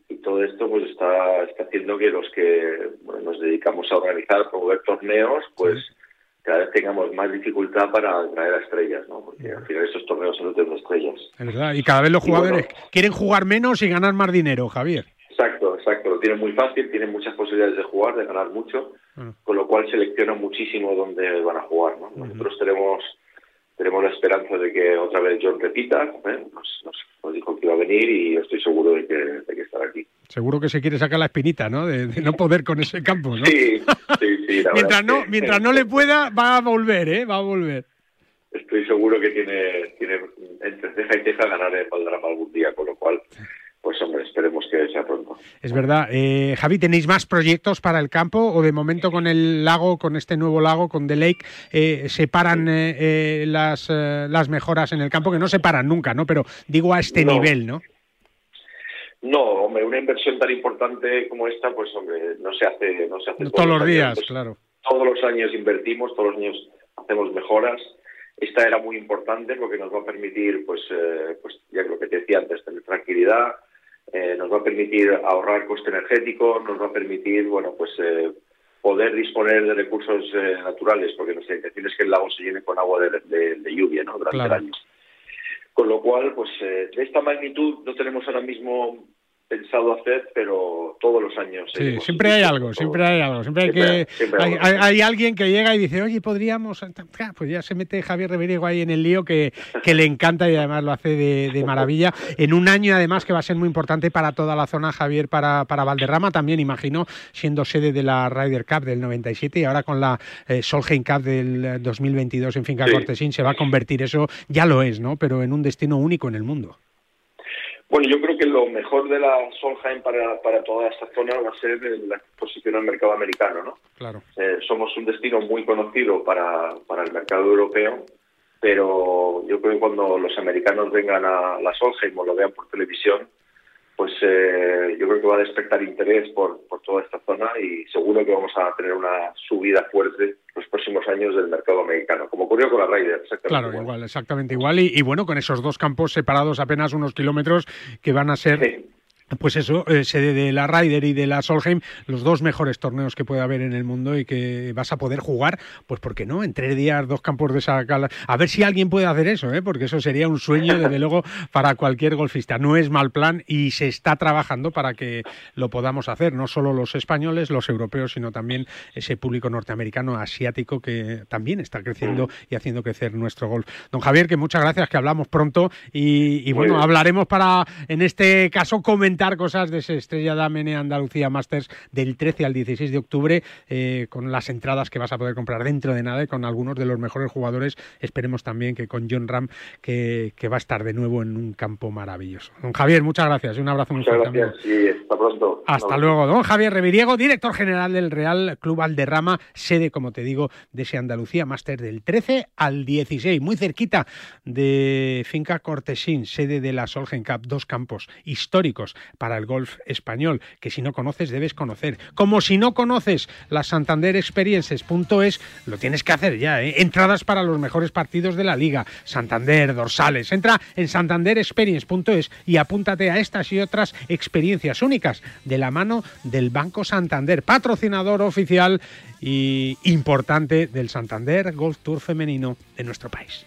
Y todo esto pues está, está haciendo que los que nos dedicamos a organizar, promover torneos, pues cada vez tengamos más dificultad para traer a estrellas, ¿no? Porque al final estos torneos son de estrellas. Es verdad, y cada vez los jugadores quieren jugar menos y ganar más dinero, Javier. Exacto, exacto, lo tienen muy fácil, tienen muchas posibilidades de jugar, de ganar mucho, ah. con lo cual seleccionan muchísimo dónde van a jugar, ¿no? Nosotros tenemos tenemos la esperanza de que otra vez John repita, ¿eh? nos, nos, dijo que iba a venir y estoy seguro de que, de que estará aquí. Seguro que se quiere sacar la espinita, ¿no? De, no poder con ese campo, ¿no? Sí, sí, sí. mientras, no, mientras no le pueda, va a volver, ¿eh? Va a volver. Estoy seguro que tiene, tiene entre ceja y ceja ganar el Valdrama algún día, con lo cual, pues hombre, esperemos que sea pronto. Es verdad. Eh, Javi, ¿tenéis más proyectos para el campo o de momento con el lago, con este nuevo lago, con The Lake, eh, se paran eh, eh las, eh, las mejoras en el campo? Que no se paran nunca, ¿no? Pero digo a este nivel, ¿no? No, hombre, una inversión tan importante como esta, pues hombre, no se hace, no se hace todos, los días, claro. Todos los años invertimos, todos los años hacemos mejoras. Esta era muy importante porque nos va a permitir, pues, eh, pues ya lo que te decía antes, tener tranquilidad, eh, nos va a permitir ahorrar coste energético, nos va a permitir, bueno, pues eh, poder disponer de recursos naturales, porque nuestra intención es que el lago se llene con agua de, lluvia, ¿no? Durante el año. Con lo cual, pues de esta magnitud no tenemos ahora mismo pensado hacer, pero todos los años. Sí, siempre hay algo, siempre hay algo. Siempre hay, que, hay, alguien que llega y dice, oye, podríamos. Pues ya se mete Javier Reveriego ahí en el lío que, que le encanta y además lo hace de, maravilla. En un año, además, que va a ser muy importante para toda la zona, Javier, para, para Valderrama también, imagino, siendo sede de la Ryder Cup del 97 y ahora con la eh, Solheim Cup del 2022 en Finca Cortesín, se va a convertir eso, ya lo es, ¿no? Pero en un destino único en el mundo. Bueno, yo creo que lo mejor de la Solheim para, para toda esta zona va a ser la exposición al mercado americano, ¿no? Claro. Eh, somos un destino muy conocido para, para el mercado europeo, pero yo creo que cuando los americanos vengan a la Solheim o lo vean por televisión, pues eh, yo creo que va a despertar interés por, por toda esta zona y seguro que vamos a tener una subida fuerte los próximos años del mercado americano, como ocurrió con la Ryder. Exactamente claro, igual. exactamente igual. Y, y, bueno, con esos dos campos separados apenas unos kilómetros que van a ser pues eso, eh, sede de la Ryder y de la Solheim, los dos mejores torneos que puede haber en el mundo y que vas a poder jugar, pues ¿por qué no? En tres días, dos campos de esa cala. A ver si alguien puede hacer eso, ¿eh? porque eso sería un sueño, desde luego, para cualquier golfista. No es mal plan y se está trabajando para que lo podamos hacer, no solo los españoles, los europeos, sino también ese público norteamericano, asiático, que también está creciendo y haciendo crecer nuestro golf. Don Javier, que muchas gracias, que hablamos pronto y, y bueno, hablaremos para, en este caso, comentar cosas de ese Estrella Damene Andalucía Masters del 13 al 16 de octubre, eh, con las entradas que vas a poder comprar dentro de nada y con algunos de los mejores jugadores. Esperemos también que con John Ram, que, va a estar de nuevo en un campo maravilloso. Don Javier, muchas gracias un abrazo muy fuerte. Gracias, hasta pronto. Hasta luego. Don Javier Reviriego, director general del Real Club Alderrama, sede, como te digo, de ese Andalucía Masters del 13 al 16, muy cerquita de Finca Cortesín, sede de la Solgen Cup, dos campos históricos para el golf español, que si no conoces debes conocer. Como si no conoces la Santander Experiences.es, lo tienes que hacer ya. ¿eh? Entradas para los mejores partidos de la liga, Santander, dorsales. Entra en santanderexperience.es y apúntate a estas y otras experiencias únicas de la mano del Banco Santander, patrocinador oficial y importante del Santander Golf Tour femenino de nuestro país.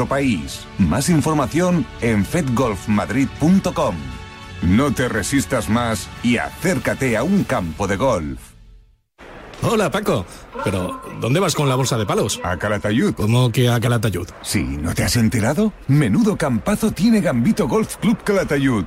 nuestro país. Más información en fedgolfmadrid.com. No te resistas más y acércate a un campo de golf. Hola Paco, pero ¿dónde vas con la bolsa de palos? A Calatayud. ¿Cómo que a Calatayud? Sí, ¿no te has enterado? Menudo campazo tiene Gambito Golf Club Calatayud.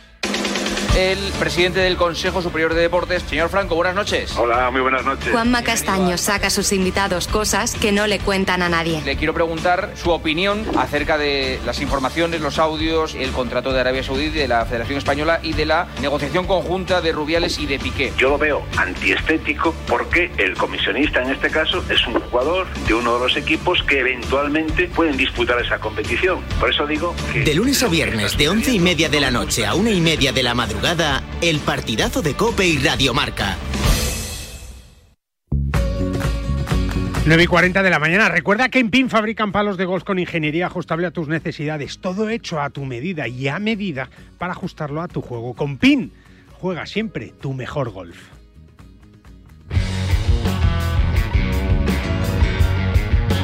el presidente del Consejo Superior de Deportes. Señor Franco, buenas noches. Hola, muy buenas noches. Juanma Castaño saca a sus invitados cosas que no le cuentan a nadie. Le quiero preguntar su opinión acerca de las informaciones, los audios, el contrato de Arabia Saudí, de la Federación Española y de la negociación conjunta de Rubiales y de Piqué. Yo lo veo antiestético porque el comisionista en este caso es un jugador de uno de los equipos que eventualmente pueden disputar esa competición. Por eso digo que... De lunes a viernes, de once y media de la noche a una y media de la madrugada, el partidazo de Cope y Radiomarca. 9 y 40 de la mañana. Recuerda que en PIN fabrican palos de golf con ingeniería ajustable a tus necesidades. Todo hecho a tu medida y a medida para ajustarlo a tu juego. Con PIN juega siempre tu mejor golf.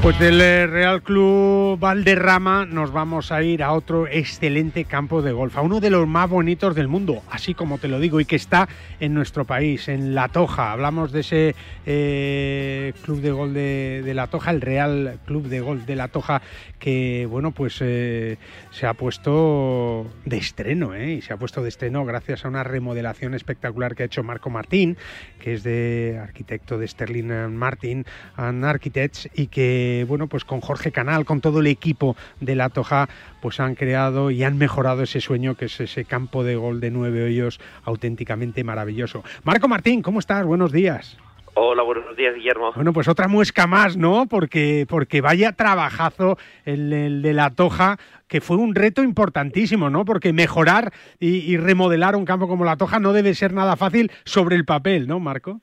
Pues del eh, Real Club Valderrama nos vamos a ir a otro excelente campo de golf, a uno de los más bonitos del mundo, así como te lo digo, y que está en nuestro país, en La Toja. Hablamos de ese eh, club de golf de, La Toja, el Real Club de Golf de La Toja, que bueno, pues eh, se ha puesto de estreno, y se ha puesto de estreno gracias a una remodelación espectacular que ha hecho Marco Martín, que es de arquitecto de Sterling Martin and Architects, y que bueno, pues con Jorge Canal, con todo el equipo de la Toja, pues han creado y han mejorado ese sueño que es ese campo de gol de nueve hoyos auténticamente maravilloso. Marco Martín, ¿cómo estás? Buenos días. Hola, buenos días, Guillermo. Bueno, pues otra muesca más, ¿no? Porque, porque vaya trabajazo el, de la Toja, que fue un reto importantísimo, ¿no? Porque mejorar y, y, remodelar un campo como la Toja no debe ser nada fácil sobre el papel, ¿no, Marco?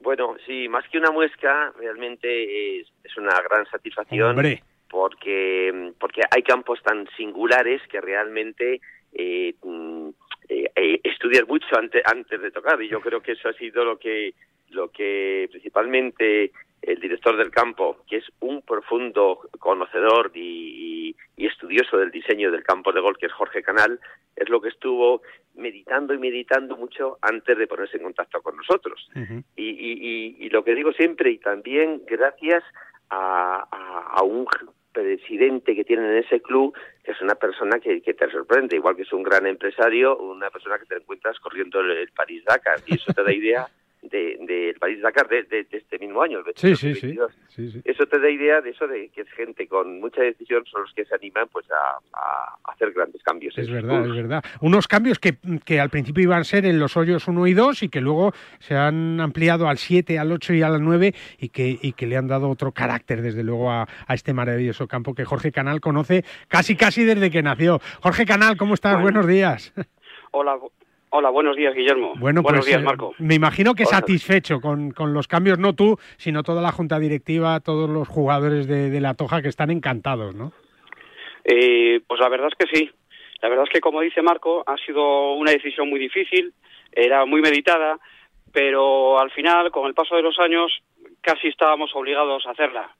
Bueno, sí, más que una muesca, realmente es, una gran satisfacción. Porque, porque hay campos tan singulares que realmente eh, mm, eh, eh, estudias mucho antes, antes de tocar. Y yo creo que eso ha sido lo que, lo que principalmente el director del campo, que es un profundo conocedor y, estudioso del diseño del campo de gol, que es Jorge Canal, es lo que estuvo meditando y meditando mucho antes de ponerse en contacto con nosotros. y, lo que digo siempre, y también gracias a, un presidente que tienen en ese club, que es una persona que, te sorprende, igual que es un gran empresario, una persona que te encuentras corriendo el, el París-Dakar, y eso te da idea del de, París Dakar de, este mismo año, el sí, sí, sí, Eso te da idea de eso de que es gente con mucha decisión son los que se animan pues a, hacer grandes cambios. Es verdad, es verdad. Unos cambios que, que, al principio iban a ser en los hoyos 1 y 2 y que luego se han ampliado al 7, al 8 y al 9 y que, y que le han dado otro carácter desde luego a, a, este maravilloso campo que Jorge Canal conoce casi casi desde que nació. Jorge Canal, ¿cómo estás? Buenos días. Hola, Hola, buenos días, Guillermo. Bueno, buenos pues, días, eh, Marco. Me imagino que satisfecho con, con, los cambios, no tú, sino toda la junta directiva, todos los jugadores de, la Toja que están encantados, ¿no? Eh, pues la verdad es que sí. La verdad es que, como dice Marco, ha sido una decisión muy difícil, era muy meditada, pero al final, con el paso de los años, casi estábamos obligados a hacerla.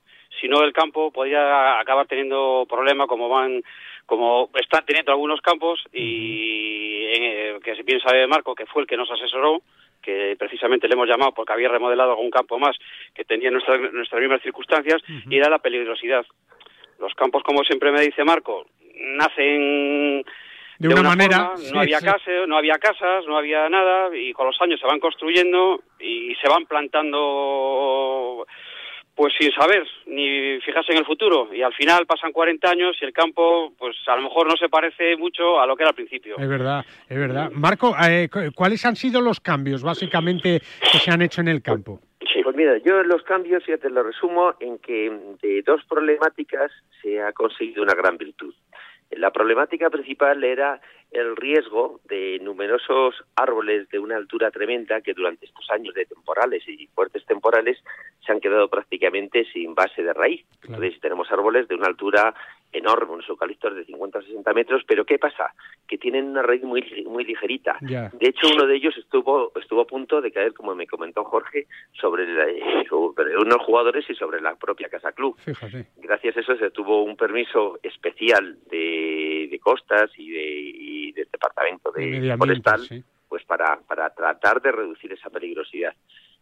Si no, el campo podía acabar teniendo problemas como van como están teniendo algunos campos y en, que bien sabe Marco que fue el que nos asesoró que precisamente le hemos llamado porque había remodelado algún campo más que tenía nuestras, nuestras mismas circunstancias y era la peligrosidad. Los campos, como siempre me dice Marco, nacen de, una, manera no había casas no había casas no había nada y con los años se van construyendo y se van plantando pues sin saber ni fijarse en el futuro y al final pasan 40 años y el campo pues a lo mejor no se parece mucho a lo que era al principio. Es verdad, es verdad. Marco, eh, ¿cuáles han sido los cambios básicamente que se han hecho en el campo? Sí, pues mira, yo los cambios ya te lo resumo en que de dos problemáticas se ha conseguido una gran virtud. La problemática principal era el riesgo de numerosos árboles de una altura tremenda que durante estos años de temporales y fuertes temporales se han quedado prácticamente sin base de raíz. Entonces tenemos árboles de una altura enorme, unos eucaliptos de 50 o 60 metros, pero ¿qué pasa? Que tienen una raíz muy, muy ligerita. De hecho, uno de ellos estuvo, estuvo a punto de caer, como me comentó Jorge, sobre, sobre unos jugadores y sobre la propia Casa Club. Gracias a eso se tuvo un permiso especial de, de costas y, de, y del departamento de, forestal, pues para, para tratar de reducir esa peligrosidad.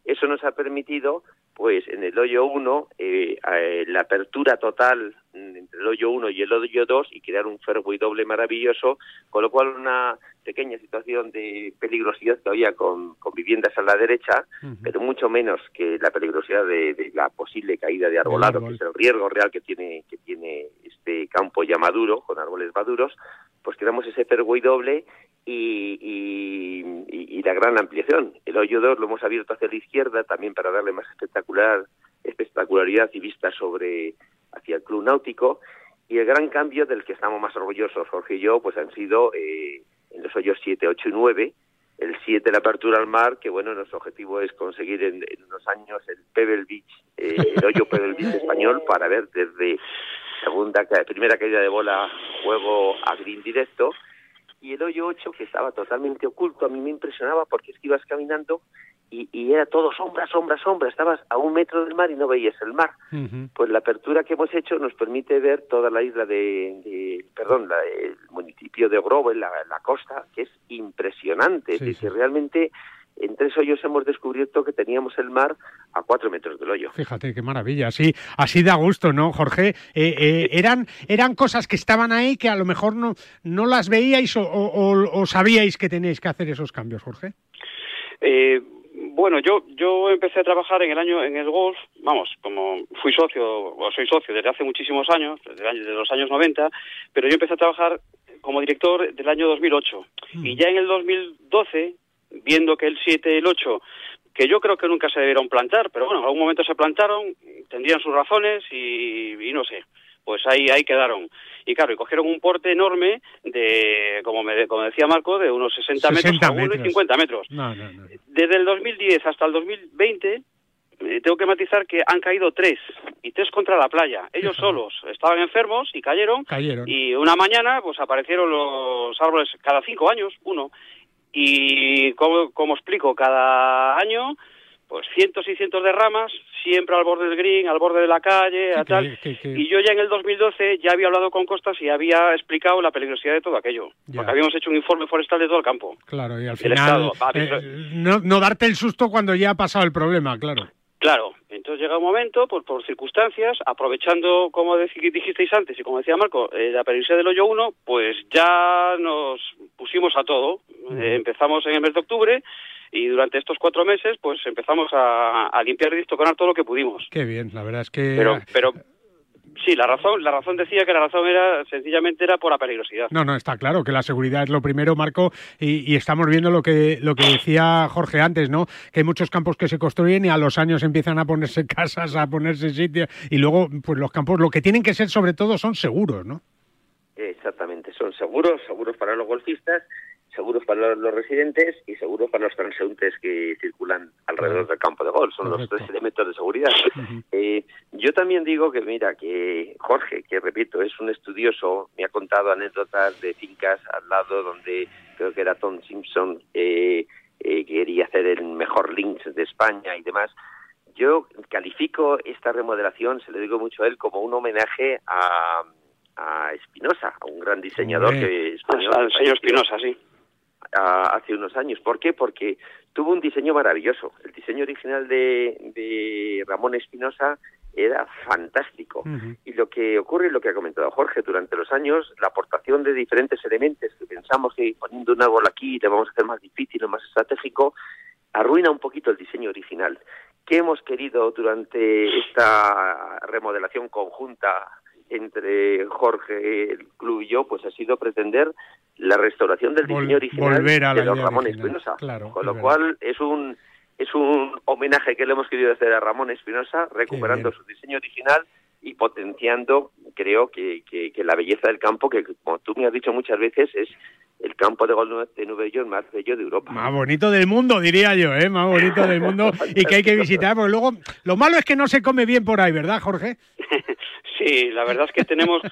Eso nos ha permitido, pues en el hoyo 1, eh, eh, la apertura total entre el hoyo 1 y el hoyo 2 y crear un fairway doble maravilloso, con lo cual una pequeña situación de peligrosidad todavía con, con viviendas a la derecha, pero mucho menos que la peligrosidad de, la posible caída de arbolado, que es el riesgo real que tiene, que tiene este campo ya maduro, con árboles maduros, pues creamos ese fairway doble y, y, la gran ampliación. El hoyo 2 lo hemos abierto hacia la izquierda también para darle más espectacular espectacularidad y vista sobre hacia el club náutico y el gran cambio del que estamos más orgullosos Jorge y yo pues han sido eh, en los hoyos 7, 8 y 9 el 7 la apertura al mar que bueno nuestro objetivo es conseguir en, unos años el Pebble Beach eh, el hoyo Pebble Beach español para ver desde segunda primera caída de bola juego a green directo y el hoyo 8 que estaba totalmente oculto a mí me impresionaba porque es que ibas caminando y, y, era todo sombra, sombra, sombra. Estabas a un metro del mar y no veías el mar. Pues la apertura que hemos hecho nos permite ver toda la isla de, perdón, la, el municipio de Grove, la, la costa, que es impresionante. es decir, realmente en tres hoyos hemos descubierto que teníamos el mar a cuatro metros del hoyo. Fíjate, qué maravilla. Así, así da gusto, ¿no, Jorge? Eh, eh, eran, eran cosas que estaban ahí que a lo mejor no, no las veíais o, o, sabíais que tenéis que hacer esos cambios, Jorge. Eh, bueno, yo yo empecé a trabajar en el año en el golf, vamos, como fui socio o soy socio desde hace muchísimos años, desde, los años 90, pero yo empecé a trabajar como director del año 2008 y ya en el 2012, viendo que el 7 y el 8 que yo creo que nunca se debieron plantar, pero bueno, en algún momento se plantaron, tendrían sus razones y, y no sé, pues ahí, ahí quedaron. Y claro, y cogieron un porte enorme de, como, me, como decía Marco, de unos 60, metros a uno y 50 metros. Desde el 2010 hasta el 2020, eh, tengo que matizar que han caído tres, y tres contra la playa. Ellos solos estaban enfermos y cayeron, cayeron. y una mañana pues aparecieron los árboles cada cinco años, uno. Y como, como explico, cada año pues cientos y cientos de ramas, siempre al borde del green, al borde de la calle, a tal. Y yo ya en el 2012 ya había hablado con Costas y había explicado la peligrosidad de todo aquello. Porque habíamos hecho un informe forestal de todo el campo. Claro, y al final eh, no, no darte el susto cuando ya ha pasado el problema, claro. Claro, entonces llega un momento, pues por circunstancias, aprovechando, como dijisteis antes y como decía Marco, eh, la peligrosidad del hoyo 1, pues ya nos pusimos a todo. Eh, empezamos en el mes de octubre y durante estos cuatro meses pues empezamos a, limpiar y distoconar todo lo que pudimos. Qué bien, la verdad es que... Pero, pero sí, la razón, la razón decía que la razón era sencillamente era por la peligrosidad. No, no, está claro que la seguridad es lo primero, Marco, y, estamos viendo lo que lo que decía Jorge antes, ¿no? Que hay muchos campos que se construyen y a los años empiezan a ponerse casas, a ponerse sitios y luego pues los campos lo que tienen que ser sobre todo son seguros, ¿no? Exactamente, son seguros, seguros para los golfistas seguros para los residentes y seguros para los transeúntes que circulan alrededor del campo de golf. Son los tres elementos de seguridad. eh, yo también digo que, mira, que Jorge, que repito, es un estudioso, me ha contado anécdotas de fincas al lado donde creo que era Tom Simpson, eh, eh, quería hacer el mejor links de España y demás. Yo califico esta remodelación, se lo digo mucho a él, como un homenaje a a Espinosa, a un gran diseñador que español. Al señor Espinosa, sí hace unos años. ¿Por qué? Porque tuvo un diseño maravilloso. El diseño original de, de Ramón Espinosa era fantástico. Y lo que ocurre, lo que ha comentado Jorge, durante los años, la aportación de diferentes elementos que pensamos que poniendo un árbol aquí le vamos a hacer más difícil o más estratégico, arruina un poquito el diseño original. ¿Qué hemos querido durante esta remodelación conjunta entre Jorge, el club y yo, pues ha sido pretender la restauración del diseño original de los Ramón Espinosa. con lo cual es un es un homenaje que le hemos querido hacer a Ramón Espinosa, recuperando su diseño original y potenciando, creo que, que, la belleza del campo, que como tú me has dicho muchas veces, es el campo de golf de Nueva York más bello de Europa. Más bonito del mundo, diría yo, ¿eh? Más bonito del mundo y que hay que visitar, porque luego lo malo es que no se come bien por ahí, ¿verdad, Jorge? sí, la verdad es que tenemos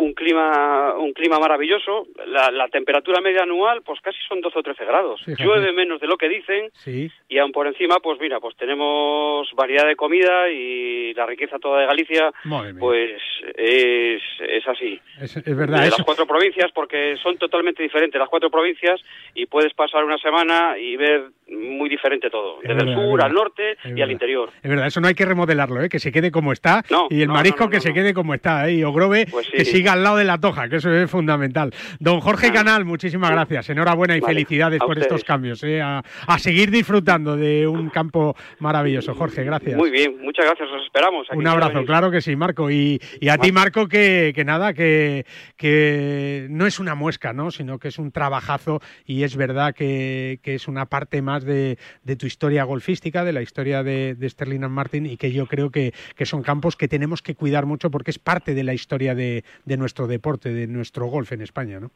un clima un clima maravilloso. La, la, temperatura media anual, pues casi son 12 o 13 grados. Llueve menos de lo que dicen. Sí. Y aún por encima, pues mira, pues tenemos variedad de comida y la riqueza toda de Galicia, pues es, es así. Es, verdad. De las cuatro provincias, porque son totalmente diferentes las cuatro provincias y puedes pasar una semana y ver muy diferente todo, desde el sur al norte y al interior. Es verdad, eso no hay que remodelarlo, ¿eh? que se quede como está y el marisco que se quede como está, ¿eh? y Ogrove pues que siga al lado de la toja, que eso es fundamental. Don Jorge Canal, muchísimas gracias, enhorabuena y felicidades por estos cambios, ¿eh? a, seguir disfrutando de un campo maravilloso. Jorge, gracias. Muy bien, muchas gracias, os esperamos. un abrazo, claro que sí, Marco. Y, a ti, Marco, que, que nada, que, que no es una muesca, ¿no? sino que es un trabajazo y es verdad que, que es una parte más de, tu historia golfística, de la historia de, de Sterling and Martin y que yo creo que, son campos que tenemos que cuidar mucho porque es parte de la historia de, nuestro deporte, de nuestro golf en España, ¿no?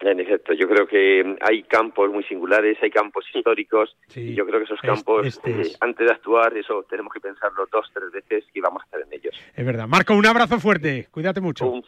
En efecto, yo creo que hay campos muy singulares, hay campos históricos, y yo creo que esos campos, este eh, antes de actuar, eso tenemos que pensarlo dos, tres veces y vamos a estar en ellos. Es verdad. Marco, un abrazo fuerte, cuídate mucho. Un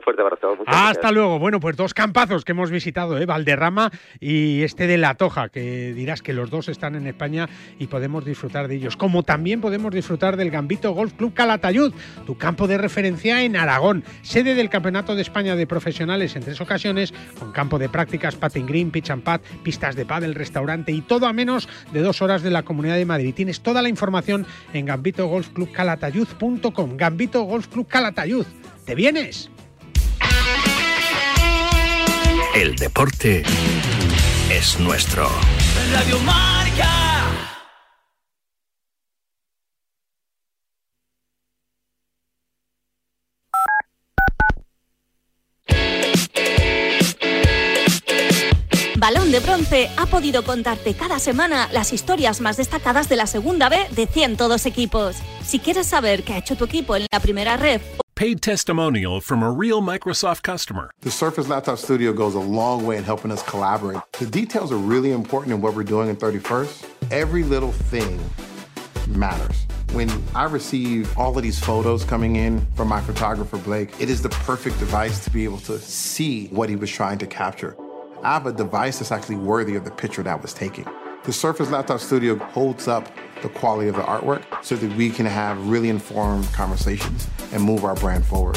fuerte abrazo. Hasta luego. Bueno, pues dos campazos que hemos visitado, ¿eh? Valderrama y este de La Toja, que dirás que los dos están en España y podemos disfrutar de ellos. Como también podemos disfrutar del Gambito Golf Club Calatayud, tu campo de referencia en Aragón, sede del Campeonato de España de Profesionales en tres ocasiones, con campo de prácticas, patin green, pitch and pad, pistas de pádel, restaurante y todo a menos de dos horas de la Comunidad de Madrid. Tienes toda la información en gambitogolfclubcalatayud.com. Gambito Golf Club Calatayud. ¿Te vienes? El deporte es nuestro. Radio Marca. Balón de Bronce ha podido contarte cada semana las historias más destacadas de la segunda B de 102 equipos. Si quieres saber qué ha hecho tu equipo en la primera red Paid testimonial from a real Microsoft customer. The Surface Laptop Studio goes a long way in helping us collaborate. The details are really important in what we're doing in 31st. Every little thing matters. When I receive all of these photos coming in from my photographer, Blake, it is the perfect device to be able to see what he was trying to capture. I have a device that's actually worthy of the picture that was taken. The Surface Laptop Studio holds up the quality of the artwork so that we can have really informed conversations and move our brand forward.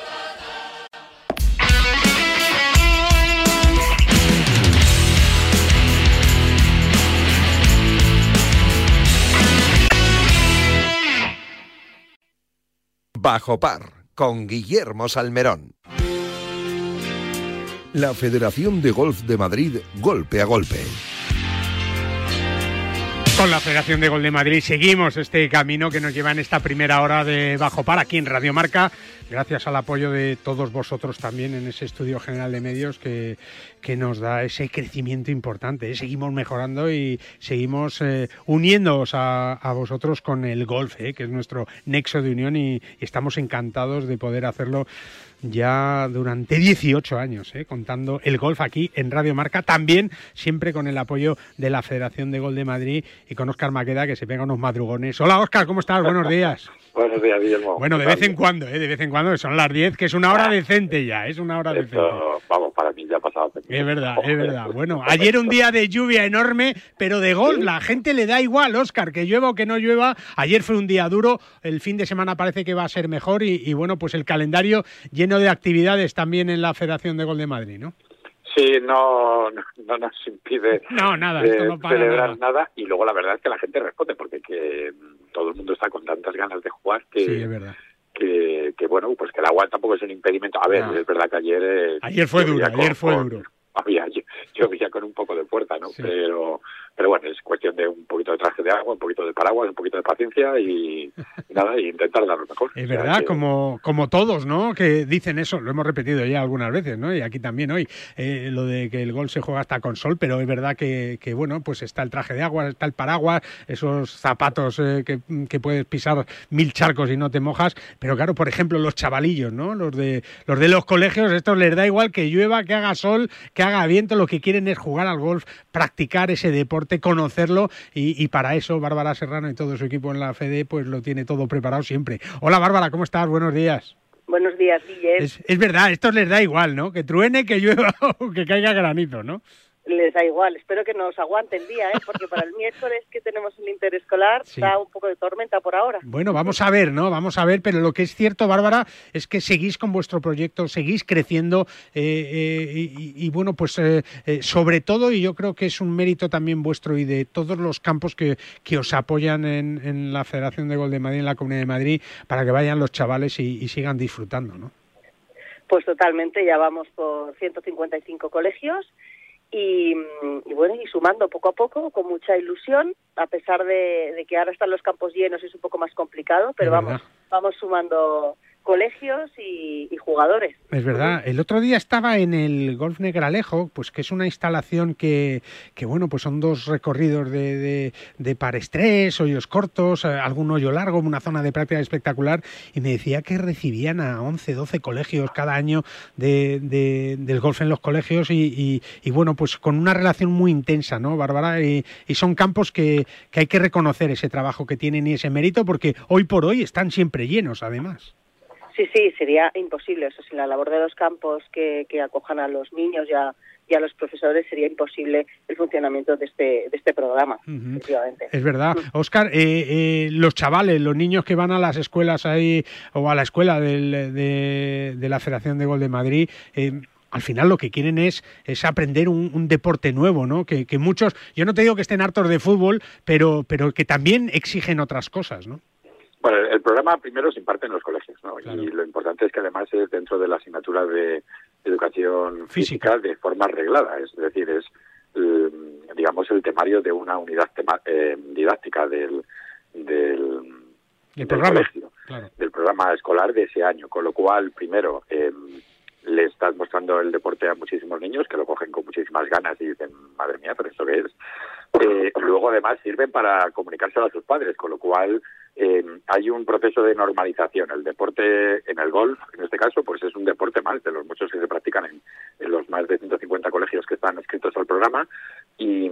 Bajo par con Guillermo Salmerón. La Federación de Golf de Madrid golpe a golpe. Con la Federación de Golf de Madrid seguimos este camino que nos lleva en esta primera hora de Bajo Par aquí en Radio Marca, gracias al apoyo de todos vosotros también en ese estudio general de medios que, que nos da ese crecimiento importante. ¿eh? Seguimos mejorando y seguimos eh, uniéndoos a, vosotros con el golf, ¿eh? que es nuestro nexo de unión y, estamos encantados de poder hacerlo ya durante 18 años, contando el golf aquí en Radio Marca, también siempre con el apoyo de la Federación de Golf de Madrid y con Óscar Maqueda, que se pega unos madrugones. Hola, Óscar, ¿cómo estás? Buenos días. Buenos días, Guillermo. Bueno, de vez en cuando, ¿eh? De vez en cuando, que son las 10, que es una hora decente ya, es una hora decente. Vamos, para mí ya ha pasado. Es verdad, es verdad. Bueno, ayer un día de lluvia enorme, pero de gol, la gente le da igual, Óscar, que llueva o que no llueva. Ayer fue un día duro, el fin de semana parece que va a ser mejor y, y bueno, pues el calendario lleno de actividades también en la Federación de Gol de Madrid, ¿no? Sí, no, no, nos impide no, nada, eh, no para celebrar nada. Y luego la verdad es que la gente responde, porque que todo el mundo está con tantas ganas de jugar que, Sí, es verdad. que, que, bueno, pues que el agua tampoco es un impedimento. A ver, No. es verdad que ayer... eh, Ayer fue duro, ayer fue duro. Había, llovía con un poco de fuerza, ¿no? Pero, pero bueno, es cuestión de un poquito de traje de agua, un poquito de paraguas, un poquito de paciencia y, y nada, y intentar dar lo mejor. Es verdad, que- como, como todos, ¿no? Que dicen eso, lo hemos repetido ya algunas veces, ¿no? Y aquí también hoy, eh, lo de que el gol se juega hasta con sol, pero es verdad que, que, bueno, pues está el traje de agua, está el paraguas, esos zapatos eh, que, que puedes pisar mil charcos y no te mojas, pero claro, por ejemplo, los chavalillos, ¿no? Los de los de los colegios, estos les da igual que llueva, que haga sol, que haga viento, lo que quieren es jugar al golf, practicar ese deporte, conocerlo y, y para eso Bárbara Serrano y todo su equipo en la FED pues lo tiene todo preparado siempre. Hola Bárbara, ¿cómo estás? Buenos días. Buenos días, Guille. Es, es verdad, esto les da igual, ¿no? Que truene, que llueva o que caiga granizo, ¿no? Les da igual. Espero que nos aguante el día, ¿eh? porque para el miércoles que tenemos el interescolar Sí. está un poco de tormenta por ahora. Bueno, vamos a ver, ¿no? Vamos a ver, pero lo que es cierto, Bárbara, es que seguís con vuestro proyecto, seguís creciendo eh, eh, y, y, bueno, pues eh, eh, sobre todo, y yo creo que es un mérito también vuestro y de todos los campos que, que os apoyan en, en la Federación de Gol de Madrid, en la Comunidad de Madrid, para que vayan los chavales y, y sigan disfrutando, ¿no? Pues totalmente, ya vamos por 155 colegios y, y bueno, y sumando poco a poco, con mucha ilusión, a pesar de, de que ahora están los campos llenos, es un poco más complicado, pero vamos, vamos sumando colegios y, jugadores. Es verdad. El otro día estaba en el Golf Negralejo, pues que es una instalación que, que bueno, pues son dos recorridos de, de, de hoyos cortos, eh, algún hoyo largo, una zona de práctica espectacular, y me decía que recibían a 11, 12 colegios cada año de, de- del golf en los colegios y, y- y, bueno, pues con una relación muy intensa, ¿no, Bárbara? Y, y son campos que, que hay que reconocer ese trabajo que tienen y ese mérito, porque hoy por hoy están siempre llenos, además. Sí, sí, sería imposible. Eso sin la labor de los campos que, que acojan a los niños y a, y a los profesores sería imposible el funcionamiento de este, de este programa, efectivamente. Es verdad. Oscar, eh, eh, los chavales, los niños que van a las escuelas ahí o a la escuela del- de, de la Federación de Gol de Madrid, eh, al final lo que quieren es, es aprender un, un deporte nuevo, ¿no? Que, que muchos, yo no te digo que estén hartos de fútbol, pero, pero que también exigen otras cosas, ¿no? Bueno, el programa primero se imparte en los colegios, ¿no? Y lo importante es que además es dentro de la asignatura de educación física, de forma reglada, es decir, es eh, digamos el temario de una unidad tema- eh, didáctica del, del, El del programa. Claro. del programa escolar de ese año, con lo cual primero eh, le estás mostrando el deporte a muchísimos niños que lo cogen con muchísimas ganas y dicen, madre mía, pero esto qué es. Eh, luego además sirven para comunicárselo a sus padres, con lo cual eh, hay un proceso de normalización. El deporte en el golf, en este caso, pues es un deporte más de los muchos que se practican en, en los más de 150 colegios que están escritos al programa y,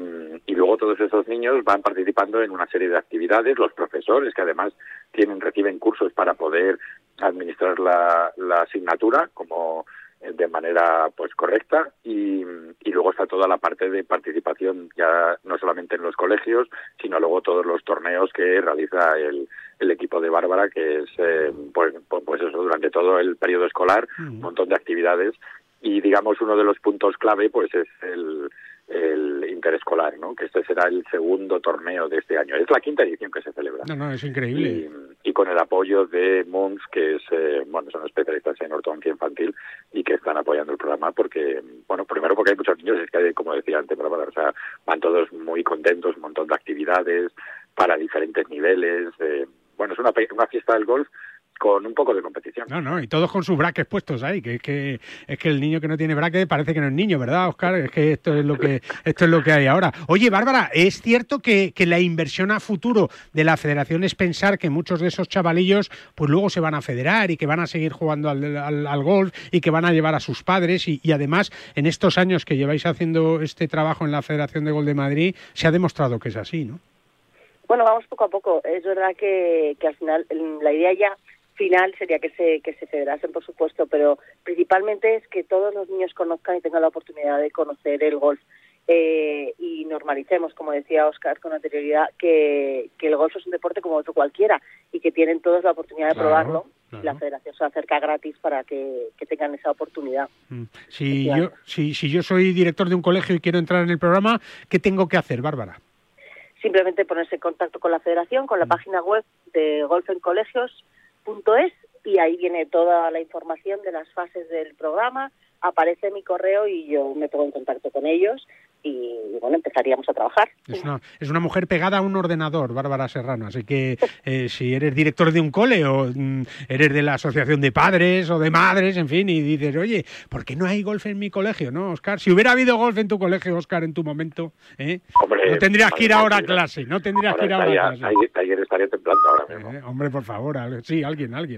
luego todos esos niños van participando en una serie de actividades, los profesores que además tienen reciben cursos para poder administrar la, asignatura como de manera pues correcta y, y luego está toda la parte de participación ya no solamente en los colegios sino luego todos los torneos que realiza el, el equipo de Bárbara que es eh, pues, pues pues eso durante todo el periodo escolar un montón de actividades. Y digamos uno de los puntos clave pues es el, el interescolar no que este será el segundo torneo de este año. Es la quinta edición que se celebra. No, no, es increíble. y con el apoyo de Mons, que es, eh, bueno, son especialistas en ortodoncia infantil y que están apoyando el programa porque, bueno, primero porque hay muchos niños, es que como decía antes, van todos muy contentos, un montón de actividades para diferentes niveles, eh, bueno, es una, una fiesta del golf con un poco de competición. No, no, y todos con sus braques puestos ahí, que es que es que el niño que no tiene braque parece que no es niño, ¿verdad, Oscar? Es que esto es lo que esto es lo que hay ahora. Oye, Bárbara, es cierto que, que la inversión a futuro de la Federación es pensar que muchos de esos chavalillos, pues luego se van a federar y que van a seguir jugando al, al- al golf y que van a llevar a sus padres y, y además en estos años que lleváis haciendo este trabajo en la Federación de Gol de Madrid se ha demostrado que es así, ¿no? Bueno, vamos poco a poco. Es verdad que, que al final la idea ya final sería que se, que se federasen, por supuesto, pero principalmente es que todos los niños conozcan y tengan la oportunidad de conocer el golf. Eh, y normalicemos, como decía Oscar con anterioridad, que, que, el golf es un deporte como otro cualquiera y que tienen todos la oportunidad de probarlo. La federación se acerca gratis para que, tengan esa oportunidad. Mm. Si, yo, si, si yo soy director de un colegio y quiero entrar en el programa, ¿qué tengo que hacer, Bárbara? Simplemente ponerse en contacto con la federación, con la mm. página web de Golf en Colegios es y ahí viene toda la información de las fases del programa, aparece mi correo y yo me pongo en contacto con ellos y bueno, empezaríamos a trabajar. Es una, es una mujer pegada a un ordenador, Bárbara Serrano, así que eh, si eres director de un cole o mm, eres de la asociación de padres o de madres, en fin, y dices, oye, ¿por qué no hay golf en mi colegio, no, Oscar? Si hubiera habido golf en tu colegio, Oscar, en tu momento, ¿eh? no tendrías que ir ahora a clase, no tendrías que ir ahora a clase. Ayer, estaría temblando ahora mismo. Eh, hombre, por favor, sí, alguien, alguien.